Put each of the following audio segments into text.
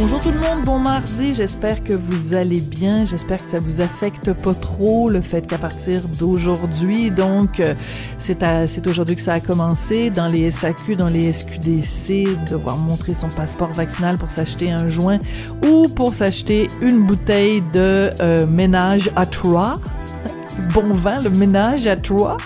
Bonjour tout le monde, bon mardi, j'espère que vous allez bien, j'espère que ça vous affecte pas trop le fait qu'à partir d'aujourd'hui, donc euh, c'est aujourd'hui que ça a commencé dans les SAQ, dans les SQDC, devoir montrer son passeport vaccinal pour s'acheter un joint ou pour s'acheter une bouteille de euh, ménage à trois bon vin, le ménage à trois.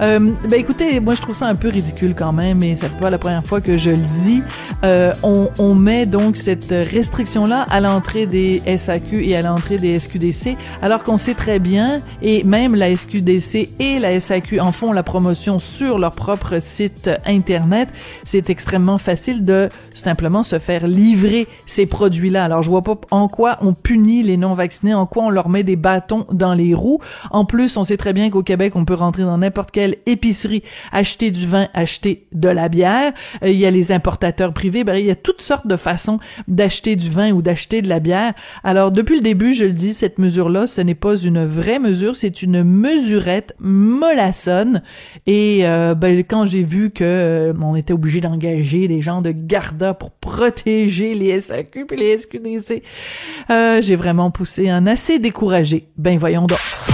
Euh, ben écoutez, moi je trouve ça un peu ridicule quand même, et ça fait pas la première fois que je le dis. Euh, on, on, met donc cette restriction-là à l'entrée des SAQ et à l'entrée des SQDC, alors qu'on sait très bien, et même la SQDC et la SAQ en font la promotion sur leur propre site internet. C'est extrêmement facile de simplement se faire livrer ces produits-là. Alors je vois pas en quoi on punit les non-vaccinés, en quoi on leur met des bâtons dans les roues. On sait très bien qu'au Québec, on peut rentrer dans n'importe quelle épicerie, acheter du vin, acheter de la bière. Euh, il y a les importateurs privés. Ben, il y a toutes sortes de façons d'acheter du vin ou d'acheter de la bière. Alors, depuis le début, je le dis, cette mesure-là, ce n'est pas une vraie mesure, c'est une mesurette mollassonne. Et euh, ben, quand j'ai vu que euh, on était obligé d'engager des gens de Garda pour protéger les SAQ et les SQDC, j'ai vraiment poussé un assez découragé. Ben voyons donc.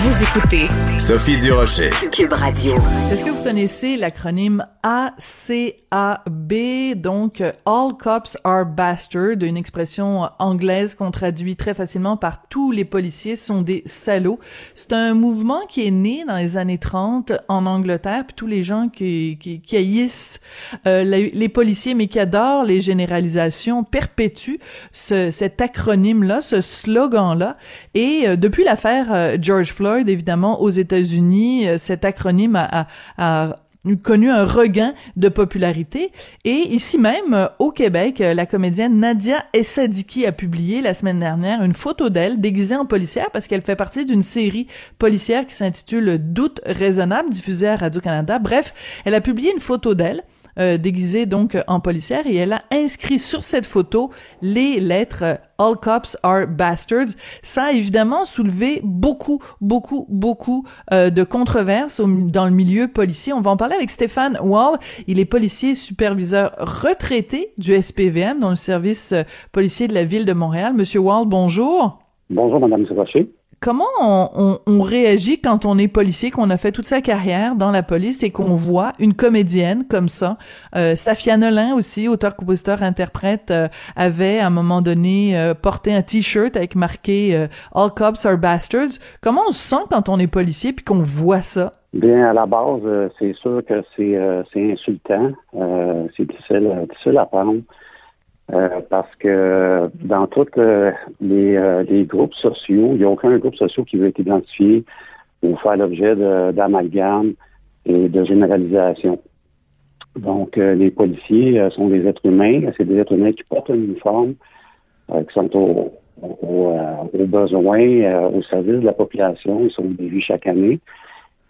Vous écoutez Sophie Durocher. Cube Radio. Est-ce que vous connaissez l'acronyme ACAB, donc All Cops Are Bastards, une expression anglaise qu'on traduit très facilement par tous les policiers sont des salauds. C'est un mouvement qui est né dans les années 30 en Angleterre, puis tous les gens qui, qui, qui haïssent euh, les, les, policiers, mais qui adorent les généralisations, perpétuent ce, cet acronyme-là, ce slogan-là. Et euh, depuis l'affaire euh, George Floyd, évidemment, aux États-Unis, euh, cet acronyme a, connu un regain de popularité. Et ici même, euh, au Québec, euh, la comédienne Nadia Essadiki a publié la semaine dernière une photo d'elle déguisée en policière parce qu'elle fait partie d'une série policière qui s'intitule Doute raisonnable, diffusée à Radio-Canada. Bref, elle a publié une photo d'elle euh, déguisée donc en policière et elle a inscrit sur cette photo les lettres euh, All cops are bastards. Ça a évidemment soulevé beaucoup, beaucoup, beaucoup euh, de controverses dans le milieu policier. On va en parler avec Stéphane Wall. Il est policier superviseur retraité du SPVM dans le service policier de la ville de Montréal. Monsieur Wall, bonjour. Bonjour, Madame Sébastien. Comment on, on, réagit quand on est policier, qu'on a fait toute sa carrière dans la police et qu'on voit une comédienne comme ça? Euh, Safia Nolin aussi, auteur, compositeur, interprète, euh, avait à un moment donné euh, porté un t-shirt avec marqué euh, All cops are bastards. Comment on se sent quand on est policier puis qu'on voit ça? Bien, à la base, c'est sûr que c'est insultant, c'est difficile, difficile à prendre. Euh, parce que dans tous euh, les, euh, les, groupes sociaux, il n'y a aucun groupe social qui veut être identifié ou faire l'objet d'amalgame et de généralisation. Donc, les policiers sont des êtres humains, c'est des êtres humains qui portent un uniforme, qui sont au, au, aux besoins, au service de la population, ils sont vies chaque année.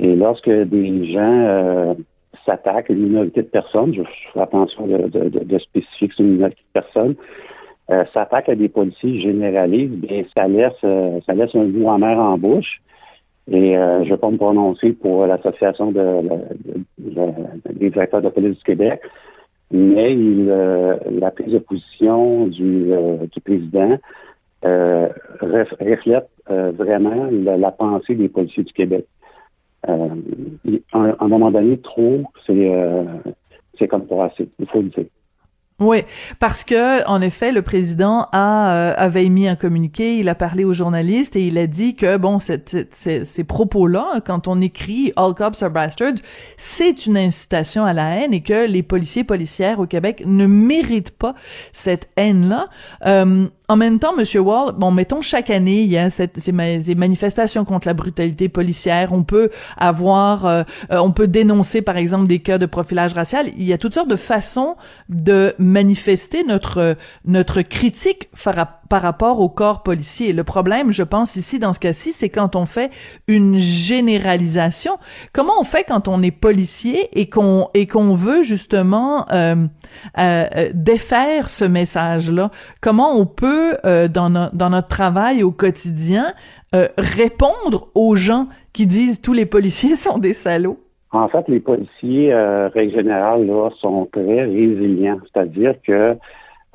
Et lorsque des gens s'attaque à une minorité de personnes, je fais attention de, de, de, spécifier que c'est une minorité de personnes, euh, s'attaque à des policiers généralistes, ça laisse, euh, ça laisse un goût amer en bouche. Et euh, je ne vais pas me prononcer pour l'Association de, des directeurs de police du Québec, mais la prise de position du, du président reflète vraiment la, pensée des policiers du Québec euh, un moment donné, trop, c'est euh, c'est comme pas assez. Il faut le dire. Oui, parce que en effet, le président a euh, avait émis un communiqué, il a parlé aux journalistes et il a dit que bon, ces propos-là, quand on écrit "All cops are bastards", c'est une incitation à la haine et que les policiers policières au Québec ne méritent pas cette haine-là. En même temps, Monsieur Wall, bon, mettons chaque année, il y a ces, manifestations contre la brutalité policière. On peut avoir, euh, euh, on peut dénoncer, par exemple, des cas de profilage racial. Il y a toutes sortes de façons de manifester notre notre critique par, rapport au corps policier. Le problème, je pense ici dans ce cas-ci, c'est quand on fait une généralisation. Comment on fait quand on est policier et qu'on et qu'on veut justement euh, euh, défaire ce message-là? Comment on peut euh, dans, notre travail au quotidien répondre aux gens qui disent tous les policiers sont des salauds? En fait, les policiers, euh, règle générale, là, sont très résilients. C'est-à-dire que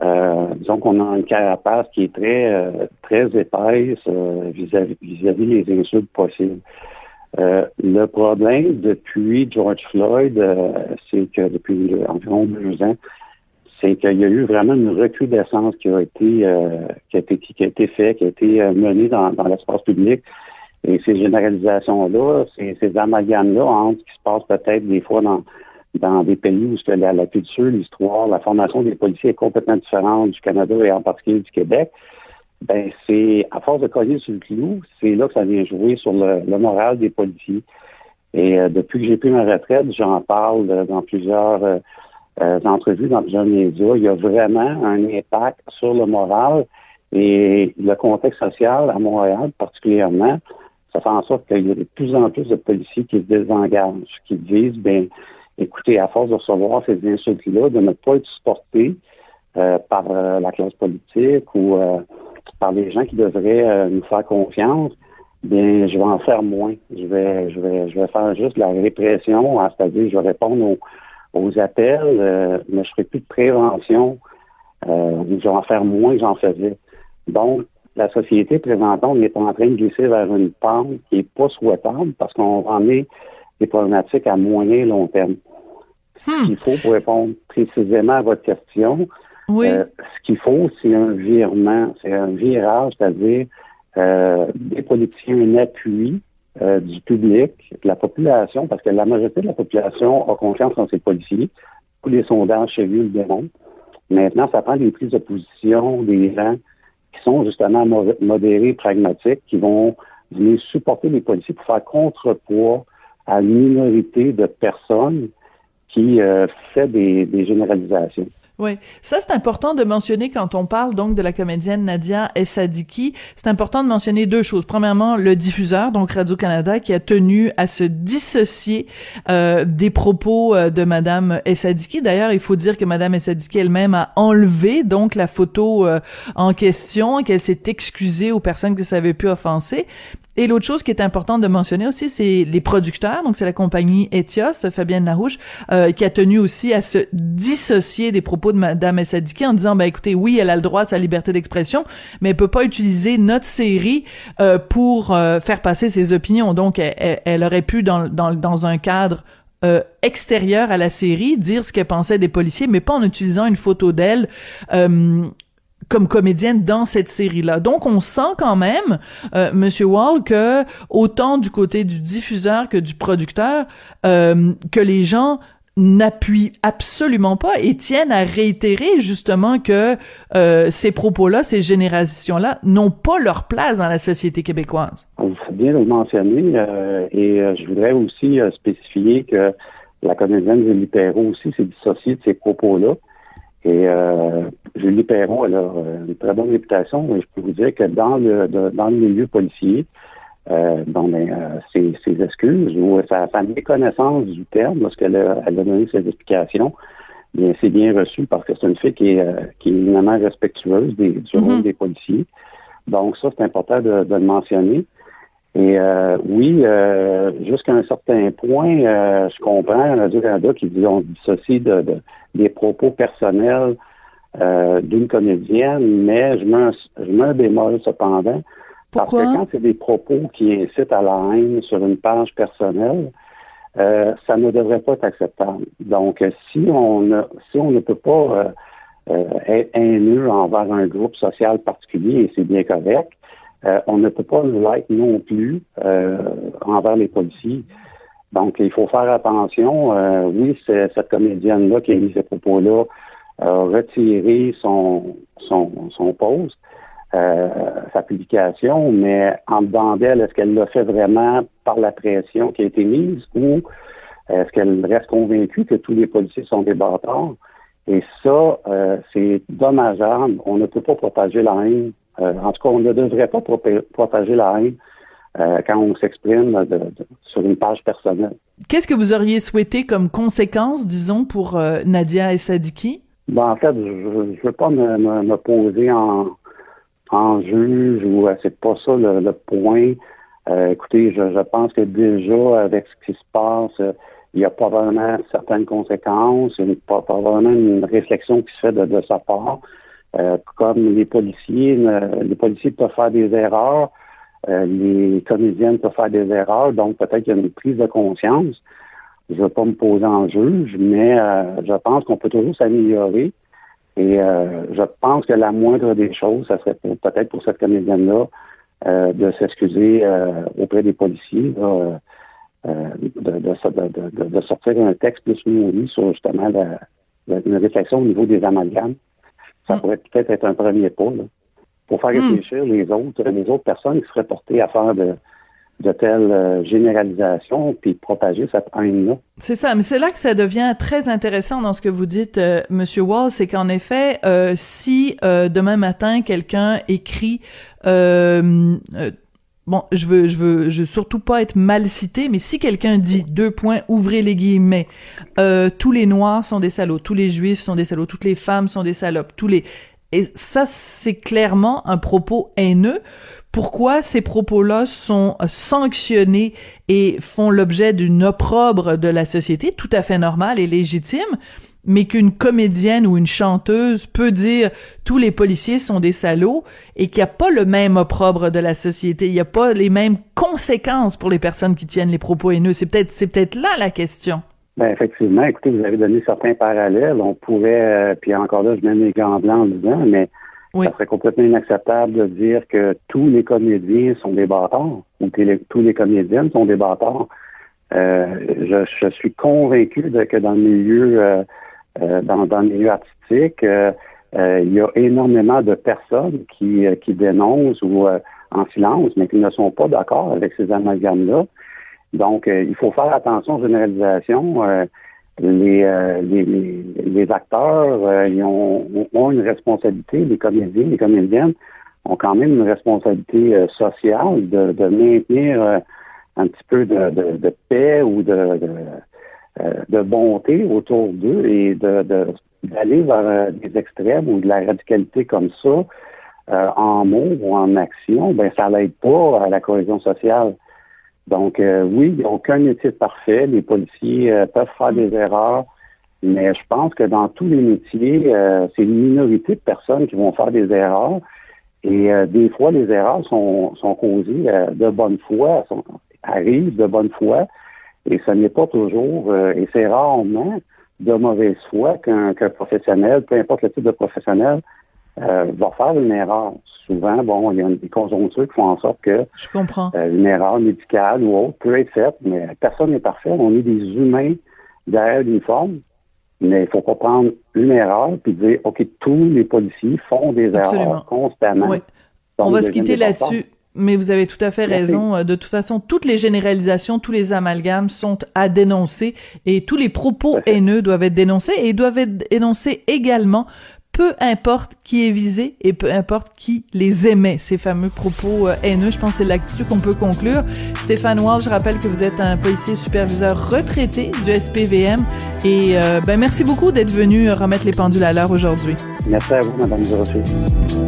euh, disons qu'on a une carapace qui est très euh, très épaisse euh, vis-à-vis vis les insultes possibles. le problème depuis George Floyd, c'est que depuis environ deux ans, c'est qu'il y a eu vraiment une recrudescence qui a été qui a été qui a été fait, qui a été menée dans, l'espace public. Et ces généralisations-là, ces, amalgames-là entre ce qui se passe peut-être des fois dans dans des pays où la, la culture, l'histoire, la formation des policiers est complètement différente du Canada et en particulier du Québec, ben c'est à force de coller sur le clou, c'est là que ça vient jouer sur le, moral des policiers. Et euh, depuis que j'ai pris ma retraite, j'en parle dans plusieurs euh, euh, entrevues, dans plusieurs médias. Il y a vraiment un impact sur le moral et le contexte social à Montréal particulièrement. Ça fait en sorte qu'il y a de plus en plus de policiers qui se désengagent, qui disent, ben écoutez, à force de recevoir ces insultes-là, de ne pas être supporté euh, par euh, la classe politique ou euh, par les gens qui devraient nous faire confiance, bien, je vais en faire moins. Je vais, je vais, je vais faire juste la répression, hein, c'est-à-dire je vais répondre aux, appels, mais je ferai plus de prévention. je vais en faire moins que j'en faisais. Donc, la société présentement, on est en train de glisser vers une pente qui n'est pas souhaitable parce qu'on en est des problématiques à moyen et long terme. Ce hmm. qu'il faut pour répondre précisément à votre question, euh, ce qu'il faut, c'est un virement, c'est un virage, c'est-à-dire euh, des politiciens, un appui euh, du public, de la population, parce que la majorité de la population a confiance en ses policiers. Tous les sondages chez lui le démontrent. Maintenant, ça prend des prises de position des gens qui sont justement modérés, pragmatiques, qui vont venir supporter les policiers pour faire contrepoids à une minorité de personnes qui euh, fait des, des généralisations. Oui, ça c'est important de mentionner quand on parle donc de la comédienne Nadia Essadiki. C'est important de mentionner deux choses. Premièrement, le diffuseur, donc Radio-Canada, qui a tenu à se dissocier euh, des propos euh, de Madame Essadiki. D'ailleurs, il faut dire que Madame Essadiki elle-même a enlevé donc la photo euh, en question, qu'elle s'est excusée aux personnes que ça avait pu offenser. Et l'autre chose qui est importante de mentionner aussi, c'est les producteurs. Donc, c'est la compagnie Etios, Fabienne Larouche, euh, qui a tenu aussi à se dissocier des propos de Madame Essadiki en disant, ben écoutez, oui, elle a le droit à sa liberté d'expression, mais elle peut pas utiliser notre série euh, pour euh, faire passer ses opinions. Donc, elle, aurait pu, dans, dans, dans un cadre euh, extérieur à la série, dire ce qu'elle pensait des policiers, mais pas en utilisant une photo d'elle euh, comme comédienne dans cette série-là. Donc, on sent quand même, euh, Monsieur Wall, que autant du côté du diffuseur que du producteur, euh, que les gens n'appuient absolument pas et tiennent à réitérer justement que euh, ces propos-là, ces générations-là, n'ont pas leur place dans la société québécoise. Vous faites bien de le mentionner euh, et je voudrais aussi spécifier que la comédienne Julie Perrault aussi s'est dissociée de ces propos-là. Et euh, Julie Perron, elle a euh, une très bonne réputation, mais je peux vous dire que dans le dans le milieu policier, euh, bon, ben, euh, ses, ses, excuses ou sa, sa méconnaissance du terme lorsqu'elle a, elle a donné ses explications, bien c'est bien reçu parce que c'est une fille qui est, euh, qui est éminemment respectueuse des, du rôle mm-hmm. des policiers. Donc ça, c'est important de, de, le mentionner. Et euh, oui, euh, jusqu'à un certain point, euh, je comprends Radio-Canada qui dit on dissocie de, de, des propos personnels euh, d'une comédienne, mais je mets, un, je mets un bémol cependant. Parce que quand c'est des propos qui incitent à la haine sur une page personnelle, euh, ça ne devrait pas être acceptable. Donc, si on si on ne peut pas euh, être haineux envers un groupe social particulier, et c'est bien correct, euh, on ne peut pas l'être non plus euh, envers les policiers. Donc, il faut faire attention. Euh, oui, c'est cette comédienne-là qui a mis ces propos-là a retiré son, son, son poste, sa publication, mais en dedans d'elle, est-ce qu'elle l'a fait vraiment par la pression qui a été mise ou est-ce qu'elle reste convaincue que tous les policiers sont des bâtards? Et ça, c'est dommageable. On ne peut pas propager la haine. en tout cas, on ne devrait pas propager la haine euh, quand on s'exprime sur une page personnelle. Qu'est-ce que vous auriez souhaité comme conséquence, disons, pour euh, Nadia et Sadiki? Ben, en fait, je ne veux pas me, me, poser en, en juge ou euh, c'est pas ça le, point. écoutez, je, je, pense que déjà, avec ce qui se passe, il y a pas vraiment certaines conséquences, il n'y a pas, vraiment une réflexion qui se fait de, de sa part. comme les policiers, les policiers peuvent faire des erreurs, euh, les comédiennes peuvent faire des erreurs, donc peut-être qu'il y a une prise de conscience. Je ne veux pas me poser en juge, mais euh, je pense qu'on peut toujours s'améliorer. Et euh, je pense que la moindre des choses, ça serait peut-être pour cette comédienne-là de s'excuser auprès des policiers, de, sortir un texte plus nourri sur justement une réflexion au niveau des amalgames. Ça mm. pourrait peut-être être un premier pas. Là pour faire hmm. réfléchir les autres, les autres personnes qui seraient portées à faire de, de telles euh, généralisations puis propager cette haine-là. C'est ça, mais c'est là que ça devient très intéressant dans ce que vous dites, euh, Monsieur Wall, c'est qu'en effet, euh, si demain matin quelqu'un écrit bon, je veux, je veux, je veux surtout pas être mal cité, mais si quelqu'un dit deux points, ouvrez les guillemets, tous les noirs sont des salauds, tous les juifs sont des salauds, toutes les femmes sont des salopes, tous les, et ça, c'est clairement un propos haineux. Pourquoi ces propos-là sont sanctionnés et font l'objet d'une opprobre de la société, tout à fait normale et légitime, mais qu'une comédienne ou une chanteuse peut dire tous les policiers sont des salauds et qu'il n'y a pas le même opprobre de la société, il n'y a pas les mêmes conséquences pour les personnes qui tiennent les propos haineux. C'est peut-être, c'est peut-être là la question. Ben effectivement, écoutez, vous avez donné certains parallèles. On pourrait, euh, puis encore là, je mets mes gants blancs en disant, mais ça serait complètement inacceptable de dire que tous les comédiens sont des bâtards ou que tous les comédiennes sont des bâtards. Euh, je, je, suis convaincu de, que dans le milieu, euh, dans, dans, le milieu artistique, il y a énormément de personnes qui, qui dénoncent ou en silence, mais qui ne sont pas d'accord avec ces amalgames-là. Donc, euh, il faut faire attention aux généralisations. Euh, euh, les, les, les, acteurs ils ont, ont, une responsabilité, les comédiens, les comédiennes ont quand même une responsabilité sociale de, de maintenir un petit peu de, de, de paix ou de, de, bonté autour d'eux et d'aller vers des extrêmes ou de la radicalité comme ça, en mots ou en action, ben ça l'aide pas à la cohésion sociale. Donc, euh, oui, il n'y a aucun métier parfait. Les policiers euh, peuvent faire mm. des erreurs, mais je pense que dans tous les métiers, euh, c'est une minorité de personnes qui vont faire des erreurs. Et des fois, les erreurs sont, sont causées de bonne foi, sont, arrivent de bonne foi, et ce n'est pas toujours, et c'est rarement de mauvaise foi qu'un professionnel, peu importe le type de professionnel, euh, va faire une erreur. Souvent, bon, il y a des conjonctures qui font en sorte que Je comprends. Euh, une erreur médicale ou autre peut être faite, mais personne n'est parfait. On est des humains derrière l'uniforme, mais il faut pas prendre une erreur puis dire OK, tous les policiers font des erreurs constamment. Oui. On va se quitter là-dessus. Mais vous avez tout à fait raison. Euh, de toute façon, toutes les généralisations, tous les amalgames sont à dénoncer et tous les propos haineux doivent être dénoncés et doivent être dénoncés également peu importe qui est visé et peu importe qui les émet, ces fameux propos euh, haineux. Je pense que c'est là-dessus qu'on peut conclure. Stéphane Wall, je rappelle que vous êtes un policier superviseur retraité du SPVM et euh, ben merci beaucoup d'être venu remettre les pendules à l'heure aujourd'hui. Merci à vous, Madame.